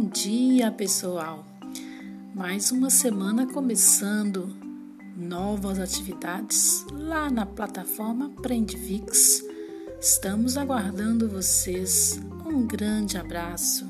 Bom dia, pessoal! Mais uma semana começando, novas atividades lá na plataforma Aprendivix. Estamos aguardando vocês. Um grande abraço.